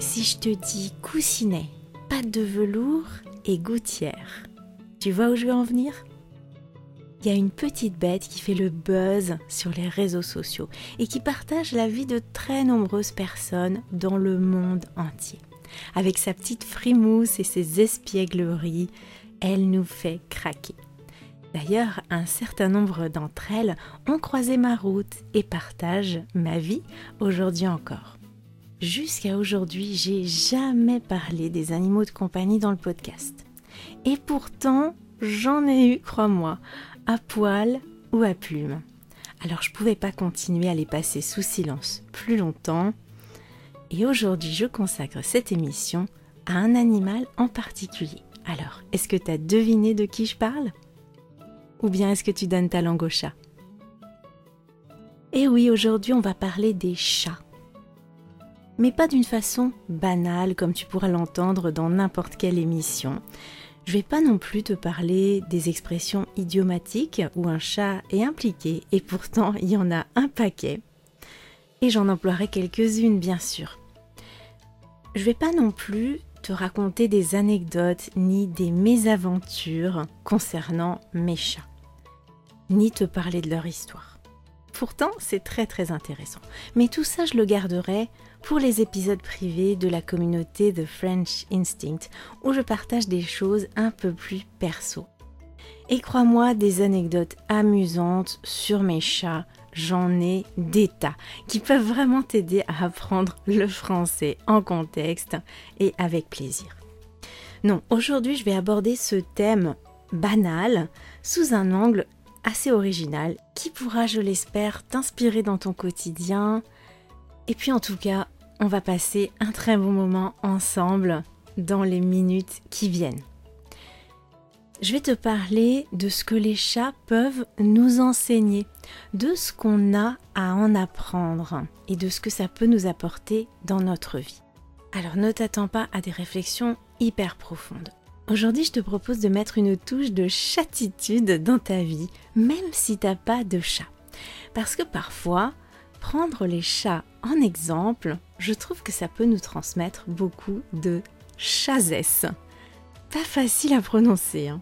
si je te dis coussinet, pâte de velours et gouttière, tu vois où je veux en venir? Il y a une petite bête qui fait le buzz sur les réseaux sociaux et qui partage la vie de très nombreuses personnes dans le monde entier. Avec sa petite frimousse et ses espiègleries, elle nous fait craquer. D'ailleurs, un certain nombre d'entre elles ont croisé ma route et partagent ma vie aujourd'hui encore. Jusqu'à aujourd'hui, j'ai jamais parlé des animaux de compagnie dans le podcast. Et pourtant, j'en ai eu, crois-moi, à poil ou à plume. Alors je ne pouvais pas continuer à les passer sous silence plus longtemps. Et aujourd'hui, je consacre cette émission à un animal en particulier. Alors, est-ce que tu as deviné de qui je parle? Ou bien est-ce que tu donnes ta langue au chat? Eh oui, aujourd'hui, on va parler des chats mais pas d'une façon banale comme tu pourras l'entendre dans n'importe quelle émission. Je vais pas non plus te parler des expressions idiomatiques où un chat est impliqué et pourtant il y en a un paquet. Et j'en emploierai quelques-unes bien sûr. Je vais pas non plus te raconter des anecdotes ni des mésaventures concernant mes chats, ni te parler de leur histoire. Pourtant, c'est très très intéressant. Mais tout ça, je le garderai pour les épisodes privés de la communauté The French Instinct, où je partage des choses un peu plus perso. Et crois-moi, des anecdotes amusantes sur mes chats, j'en ai des tas, qui peuvent vraiment t'aider à apprendre le français en contexte et avec plaisir. Non, aujourd'hui je vais aborder ce thème banal sous un angle assez original qui pourra, je l'espère, t'inspirer dans ton quotidien, et puis en tout cas, on va passer un très bon moment ensemble dans les minutes qui viennent. Je vais te parler de ce que les chats peuvent nous enseigner, de ce qu'on a à en apprendre et de ce que ça peut nous apporter dans notre vie. Alors ne t'attends pas à des réflexions hyper profondes. Aujourd'hui, je te propose de mettre une touche de chatitude dans ta vie, même si t'as pas de chat. Parce que parfois, prendre les chats en exemple, je trouve que ça peut nous transmettre beaucoup de chazesse. Pas facile à prononcer. Hein.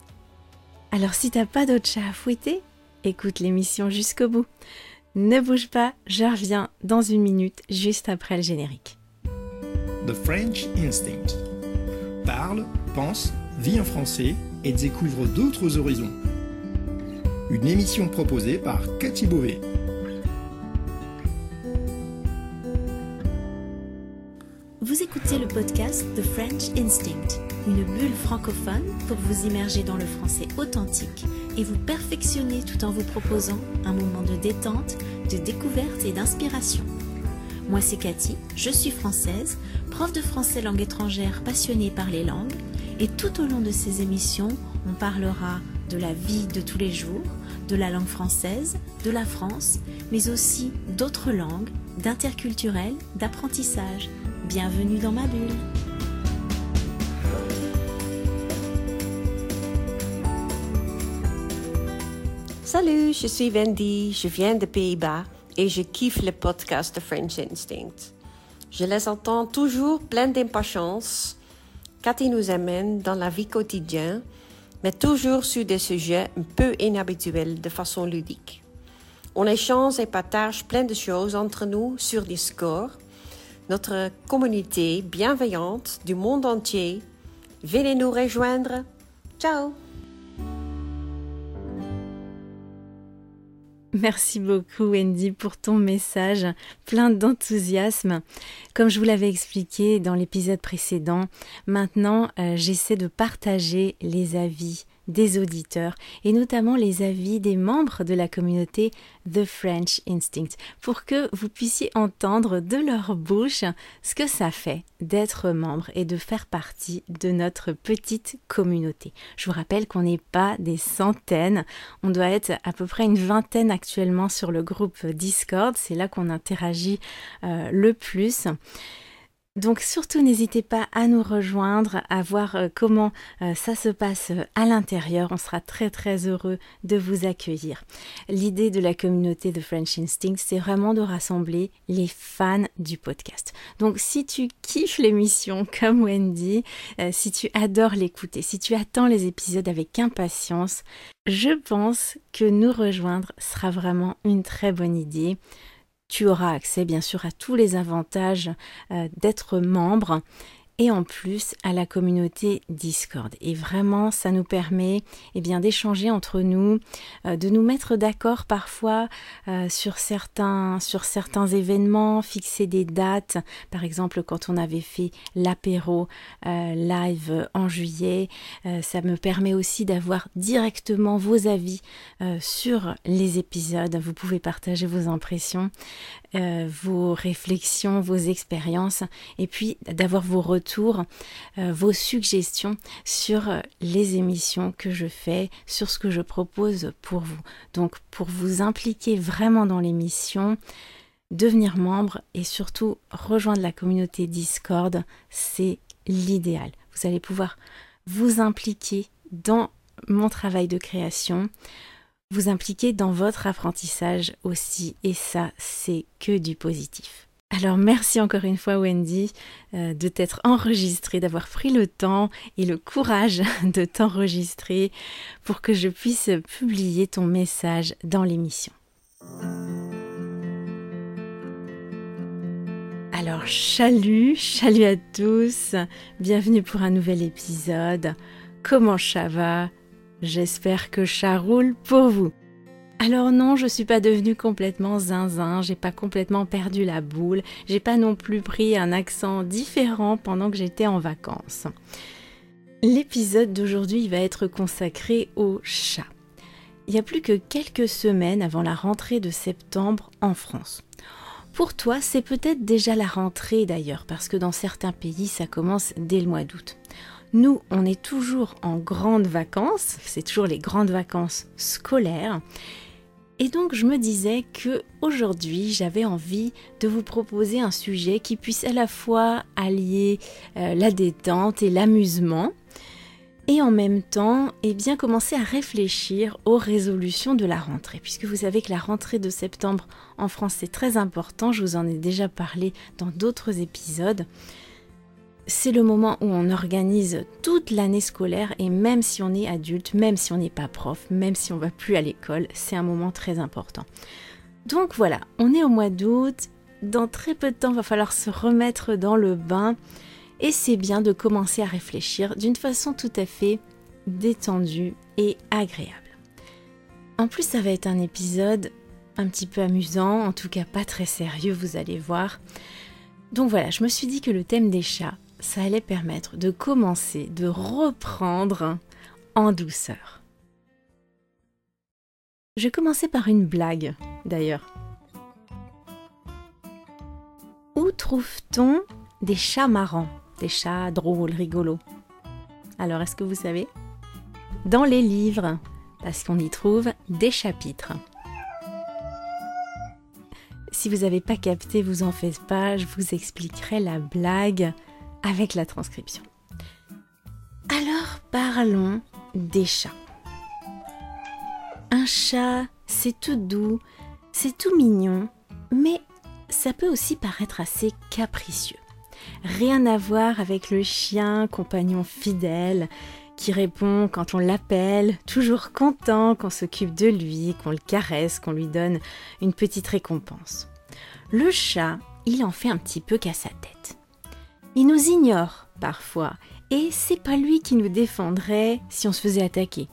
Alors si t'as pas d'autre chat à fouetter, écoute l'émission jusqu'au bout. Ne bouge pas, je reviens dans une minute juste après le générique. The French Instinct. Parle, pense, vit en français et découvre d'autres horizons. Une émission proposée par Cathy Beauvais. Vous écoutez le podcast The French Instinct, une bulle francophone pour vous immerger dans le français authentique et vous perfectionner tout en vous proposant un moment de détente, de découverte et d'inspiration. Moi c'est Cathy, je suis française, prof de français langue étrangère passionnée par les langues et tout au long de ces émissions, on parlera de la vie de tous les jours, de la langue française, de la France, mais aussi d'autres langues, d'interculturel, d'apprentissage Bienvenue dans ma bulle. Salut, je suis Wendy, je viens des Pays-Bas et je kiffe le podcast The French Instinct. Je les entends toujours plein d'impatience. Cathy nous amène dans la vie quotidienne, mais toujours sur des sujets un peu inhabituels de façon ludique. On échange et partage plein de choses entre nous sur Discord notre communauté bienveillante du monde entier. Venez nous rejoindre. Ciao Merci beaucoup Wendy pour ton message plein d'enthousiasme. Comme je vous l'avais expliqué dans l'épisode précédent, maintenant euh, j'essaie de partager les avis des auditeurs et notamment les avis des membres de la communauté The French Instinct pour que vous puissiez entendre de leur bouche ce que ça fait d'être membre et de faire partie de notre petite communauté. Je vous rappelle qu'on n'est pas des centaines, on doit être à peu près une vingtaine actuellement sur le groupe Discord, c'est là qu'on interagit euh, le plus. Donc surtout n'hésitez pas à nous rejoindre, à voir euh, comment euh, ça se passe euh, à l'intérieur. On sera très très heureux de vous accueillir. L'idée de la communauté de French Instinct, c'est vraiment de rassembler les fans du podcast. Donc si tu kiffes l'émission comme Wendy, si tu adores l'écouter, si tu attends les épisodes avec impatience, je pense que nous rejoindre sera vraiment une très bonne idée. Tu auras accès bien sûr à tous les avantages euh, d'être membre et en plus à la communauté Discord. Et vraiment, ça nous permet eh bien d'échanger entre nous, euh, de nous mettre d'accord parfois euh, sur certains sur certains événements, fixer des dates. Par exemple, quand on avait fait l'apéro euh, live en juillet, ça me permet aussi d'avoir directement vos avis sur les épisodes. Vous pouvez partager vos impressions, vos réflexions, vos expériences, et puis d'avoir vos retours euh, vos suggestions sur euh, les émissions que je fais, sur ce que je propose pour vous. Donc pour vous impliquer vraiment dans l'émission, devenir membre et surtout rejoindre la communauté Discord, c'est l'idéal. Vous allez pouvoir vous impliquer dans mon travail de création, vous impliquer dans votre apprentissage aussi, et ça, c'est que du positif. Alors merci encore une fois Wendy euh, de t'être enregistrée, d'avoir pris le temps et le courage de t'enregistrer pour que je puisse publier ton message dans l'émission. Alors chalut, chalut à tous, bienvenue pour un nouvel épisode. Comment ça va? J'espère que ça roule pour vous. Alors non, je suis pas devenue complètement zinzin, j'ai pas complètement perdu la boule, j'ai pas non plus pris un accent différent pendant que j'étais en vacances. L'épisode d'aujourd'hui va être consacré au chat. Il y a plus que quelques semaines avant la rentrée de septembre en France. Pour toi, c'est peut-être déjà la rentrée d'ailleurs, parce que dans certains pays, ça commence dès le mois d'août. Nous, on est toujours en grandes vacances, c'est toujours les grandes vacances scolaires, et donc je me disais que aujourd'hui j'avais envie de vous proposer un sujet qui puisse à la fois allier euh, la détente et l'amusement. Et en même temps eh bien commencer à réfléchir aux résolutions de la rentrée. Puisque vous savez que la rentrée de septembre en France c'est très important, je vous en ai déjà parlé dans d'autres épisodes c'est le moment où on organise toute l'année scolaire et même si on est adulte, même si on n'est pas prof, même si on va plus à l'école, c'est un moment très important. Donc voilà, on est au mois d'août, dans très peu de temps, il va falloir se remettre dans le bain et c'est bien de commencer à réfléchir d'une façon tout à fait détendue et agréable. En plus, ça va être un épisode un petit peu amusant, en tout cas pas très sérieux, vous allez voir. Donc voilà, je me suis dit que le thème des chats, ça allait permettre de commencer, de reprendre en douceur. Je commencer par une blague, d'ailleurs. Où trouve-t-on des chats marrants, des chats drôles, rigolos? Alors, est-ce que vous savez? Dans les livres, parce qu'on y trouve des chapitres. Si vous n'avez pas capté, vous en faites pas, je vous expliquerai la blague avec la transcription. Alors parlons des chats. Un chat, c'est tout doux, c'est tout mignon, mais ça peut aussi paraître assez capricieux. Rien à voir avec le chien, compagnon fidèle, qui répond quand on l'appelle, toujours content qu'on s'occupe de lui, qu'on le caresse, qu'on lui donne une petite récompense. Le chat, il en fait un petit peu qu'à sa tête. Il nous ignore parfois, et c'est pas lui qui nous défendrait si on se faisait attaquer,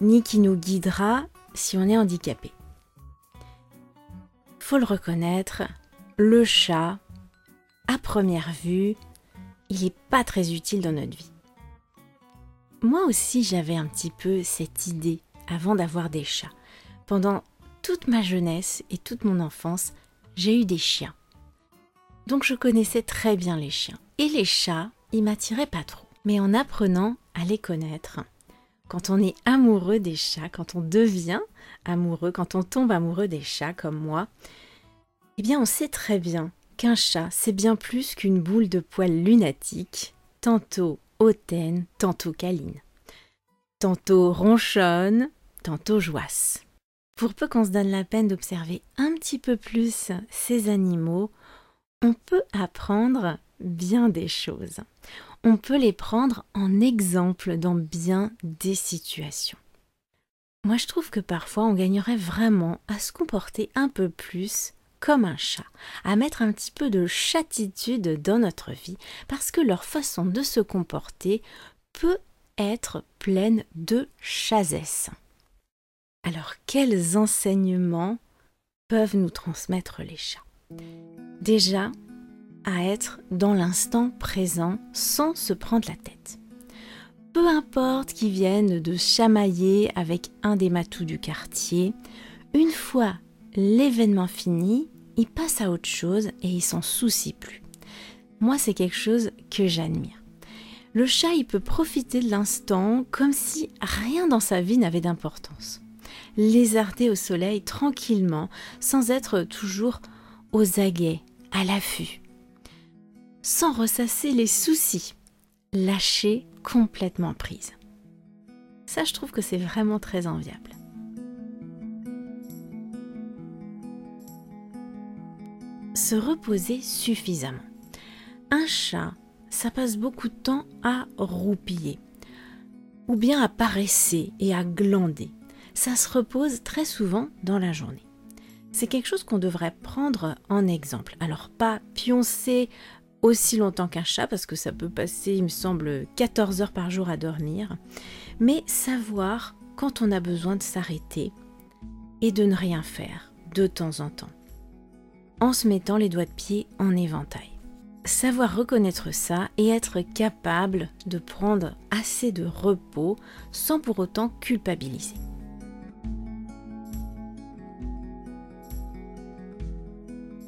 ni qui nous guidera si on est handicapé. Faut le reconnaître, le chat, à première vue, il n'est pas très utile dans notre vie. Moi aussi, j'avais un petit peu cette idée avant d'avoir des chats. Pendant toute ma jeunesse et toute mon enfance, j'ai eu des chiens. Donc je connaissais très bien les chiens. Et les chats, ils m'attiraient pas trop. Mais en apprenant à les connaître, quand on est amoureux des chats, quand on devient amoureux, quand on tombe amoureux des chats comme moi, eh bien on sait très bien qu'un chat, c'est bien plus qu'une boule de poils lunatique, tantôt hautaine, tantôt câline. Tantôt ronchonne, tantôt joisse. Pour peu qu'on se donne la peine d'observer un petit peu plus ces animaux, on peut apprendre bien des choses. On peut les prendre en exemple dans bien des situations. Moi, je trouve que parfois on gagnerait vraiment à se comporter un peu plus comme un chat, à mettre un petit peu de chatitude dans notre vie, parce que leur façon de se comporter peut être pleine de chasesse. Alors, quels enseignements peuvent nous transmettre les chats? Déjà, à être dans l'instant présent sans se prendre la tête. Peu importe qu'ils viennent de chamailler avec un des matous du quartier, une fois l'événement fini, ils passent à autre chose et ils s'en soucient plus. Moi, c'est quelque chose que j'admire. Le chat, il peut profiter de l'instant comme si rien dans sa vie n'avait d'importance. Lézarder au soleil tranquillement, sans être toujours aux aguets, à l'affût. Sans ressasser les soucis, lâcher complètement prise. Ça, je trouve que c'est vraiment très enviable. Se reposer suffisamment. Un chat, ça passe beaucoup de temps à roupiller, ou bien à paresser et à glander. Ça se repose très souvent dans la journée. C'est quelque chose qu'on devrait prendre en exemple. Alors pas pioncer aussi longtemps qu'un chat, parce que ça peut passer, il me semble, 14 heures par jour à dormir, mais savoir quand on a besoin de s'arrêter et de ne rien faire de temps en temps, en se mettant les doigts de pied en éventail. Savoir reconnaître ça et être capable de prendre assez de repos sans pour autant culpabiliser.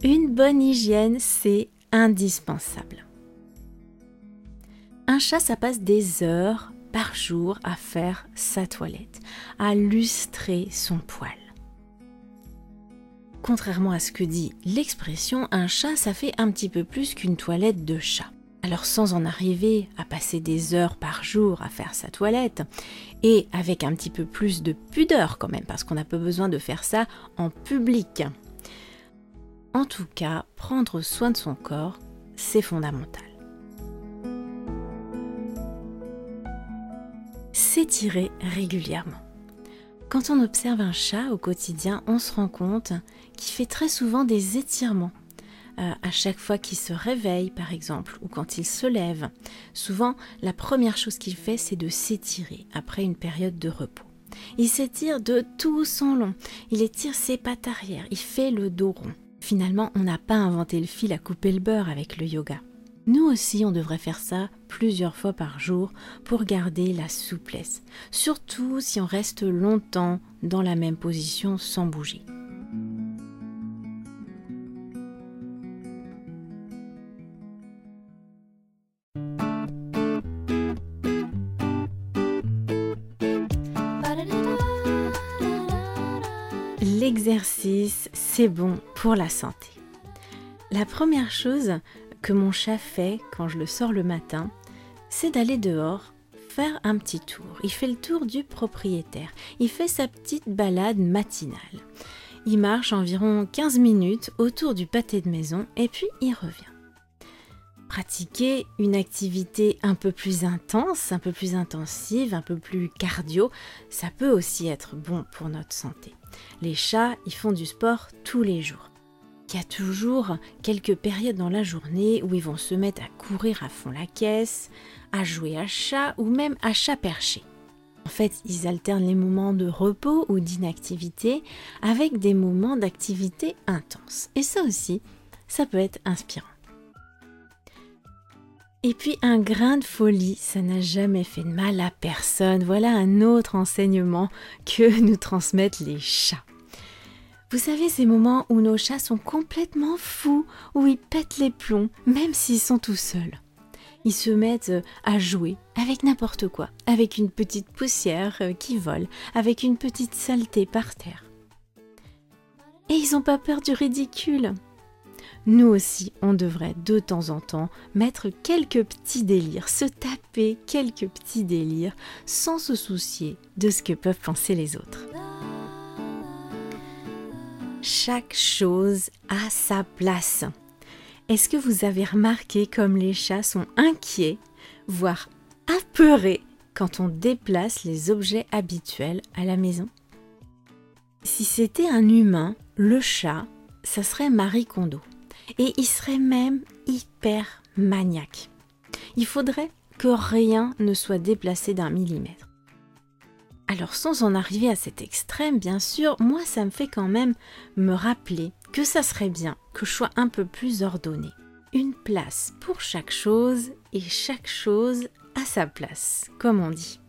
Une bonne hygiène, c'est indispensable. Un chat, ça passe des heures par jour à faire sa toilette, à lustrer son poil. Contrairement à ce que dit l'expression, un chat, ça fait un petit peu plus qu'une toilette de chat. Alors sans en arriver à passer des heures par jour à faire sa toilette, et avec un petit peu plus de pudeur quand même, parce qu'on n'a pas besoin de faire ça en public. En tout cas, prendre soin de son corps, c'est fondamental. S'étirer régulièrement. Quand on observe un chat au quotidien, on se rend compte qu'il fait très souvent des étirements. Euh, à chaque fois qu'il se réveille, par exemple, ou quand il se lève, souvent la première chose qu'il fait, c'est de s'étirer après une période de repos. Il s'étire de tout son long, il étire ses pattes arrière, il fait le dos rond. Finalement, on n'a pas inventé le fil à couper le beurre avec le yoga. Nous aussi, on devrait faire ça plusieurs fois par jour pour garder la souplesse, surtout si on reste longtemps dans la même position sans bouger. L'exercice, c'est bon pour la santé. La première chose que mon chat fait quand je le sors le matin, c'est d'aller dehors faire un petit tour. Il fait le tour du propriétaire. Il fait sa petite balade matinale. Il marche environ 15 minutes autour du pâté de maison et puis il revient. Pratiquer une activité un peu plus intense, un peu plus intensive, un peu plus cardio, ça peut aussi être bon pour notre santé. Les chats, ils font du sport tous les jours. Il y a toujours quelques périodes dans la journée où ils vont se mettre à courir à fond la caisse, à jouer à chat ou même à chat perché. En fait, ils alternent les moments de repos ou d'inactivité avec des moments d'activité intense. Et ça aussi, ça peut être inspirant. Et puis un grain de folie, ça n'a jamais fait de mal à personne. Voilà un autre enseignement que nous transmettent les chats. Vous savez ces moments où nos chats sont complètement fous, où ils pètent les plombs, même s'ils sont tout seuls. Ils se mettent à jouer avec n'importe quoi, avec une petite poussière euh, qui vole, avec une petite saleté par terre. Et ils n'ont pas peur du ridicule. Nous aussi, on devrait de temps en temps mettre quelques petits délires, se taper quelques petits délires sans se soucier de ce que peuvent penser les autres. Chaque chose a sa place. Est-ce que vous avez remarqué comme les chats sont inquiets, voire apeurés quand on déplace les objets habituels à la maison? Si c'était un humain, le chat, ça serait Marie Kondo. Et il serait même hyper maniaque. Il faudrait que rien ne soit déplacé d'un millimètre. Alors sans en arriver à cet extrême, bien sûr, moi ça me fait quand même me rappeler que ça serait bien que je sois un peu plus ordonné. Une place pour chaque chose et chaque chose à sa place, comme on dit.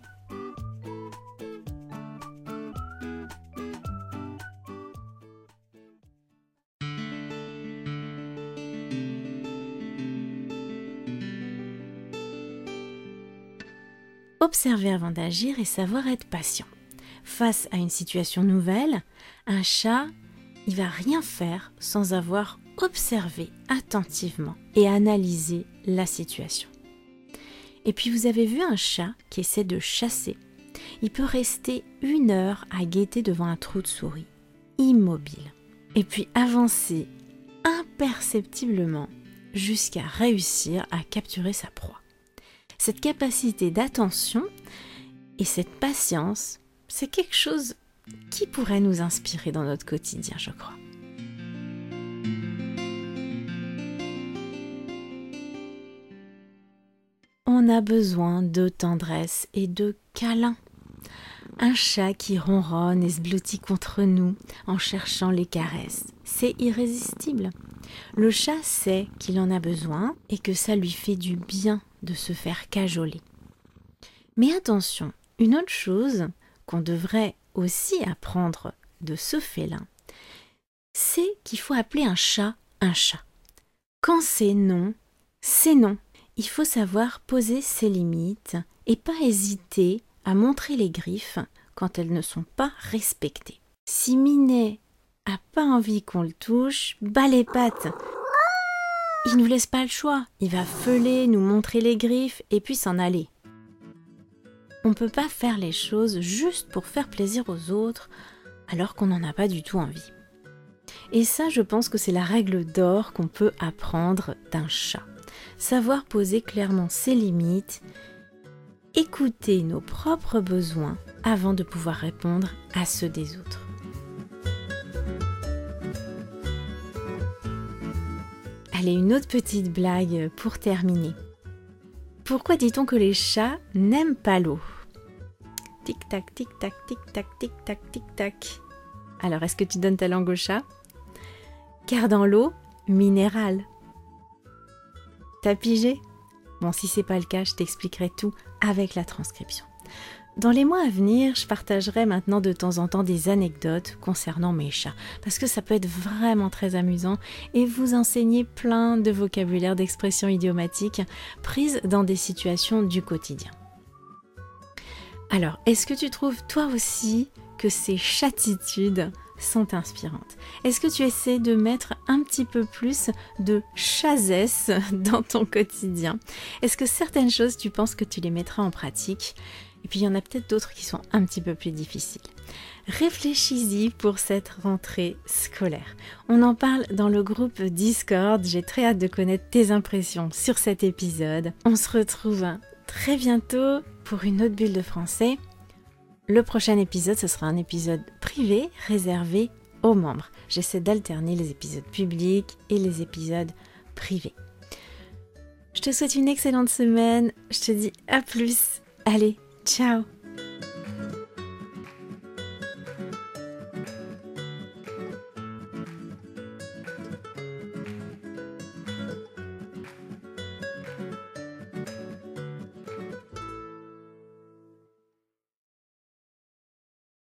Observer avant d'agir et savoir être patient. Face à une situation nouvelle, un chat, il va rien faire sans avoir observé attentivement et analysé la situation. Et puis vous avez vu un chat qui essaie de chasser. Il peut rester une heure à guetter devant un trou de souris, immobile, et puis avancer imperceptiblement jusqu'à réussir à capturer sa proie. Cette capacité d'attention et cette patience, c'est quelque chose qui pourrait nous inspirer dans notre quotidien, je crois. On a besoin de tendresse et de câlins. Un chat qui ronronne et se blottit contre nous en cherchant les caresses, c'est irrésistible. Le chat sait qu'il en a besoin et que ça lui fait du bien de se faire cajoler. Mais attention, une autre chose qu'on devrait aussi apprendre de ce félin, c'est qu'il faut appeler un chat un chat. Quand c'est non, c'est non. Il faut savoir poser ses limites et pas hésiter à montrer les griffes quand elles ne sont pas respectées. Si Minet a pas envie qu'on le touche, bas les pattes. Il nous laisse pas le choix. Il va feuler, nous montrer les griffes et puis s'en aller. On ne peut pas faire les choses juste pour faire plaisir aux autres alors qu'on n'en a pas du tout envie. Et ça, je pense que c'est la règle d'or qu'on peut apprendre d'un chat. Savoir poser clairement ses limites, écouter nos propres besoins avant de pouvoir répondre à ceux des autres. Allez, une autre petite blague pour terminer. Pourquoi dit-on que les chats n'aiment pas l'eau? Tic-tac, tic-tac, tic-tac, tic-tac, tic-tac. Alors, est-ce que tu donnes ta langue au chat? Car dans l'eau, minéral. T'as pigé? Bon, si c'est pas le cas, je t'expliquerai tout avec la transcription. Dans les mois à venir, je partagerai maintenant de temps en temps des anecdotes concernant mes chats, parce que ça peut être vraiment très amusant et vous enseigner plein de vocabulaire, d'expressions idiomatiques prises dans des situations du quotidien. Alors, est-ce que tu trouves toi aussi que ces chatitudes sont inspirantes? Est-ce que tu essaies de mettre un petit peu plus de chazesse dans ton quotidien? Est-ce que certaines choses, tu penses que tu les mettras en pratique? Et puis il y en a peut-être d'autres qui sont un petit peu plus difficiles. Réfléchis-y pour cette rentrée scolaire. On en parle dans le groupe Discord. J'ai très hâte de connaître tes impressions sur cet épisode. On se retrouve très bientôt pour une autre bulle de français. Le prochain épisode, ce sera un épisode privé réservé aux membres. J'essaie d'alterner les épisodes publics et les épisodes privés. Je te souhaite une excellente semaine. Je te dis à plus. Allez, Ciao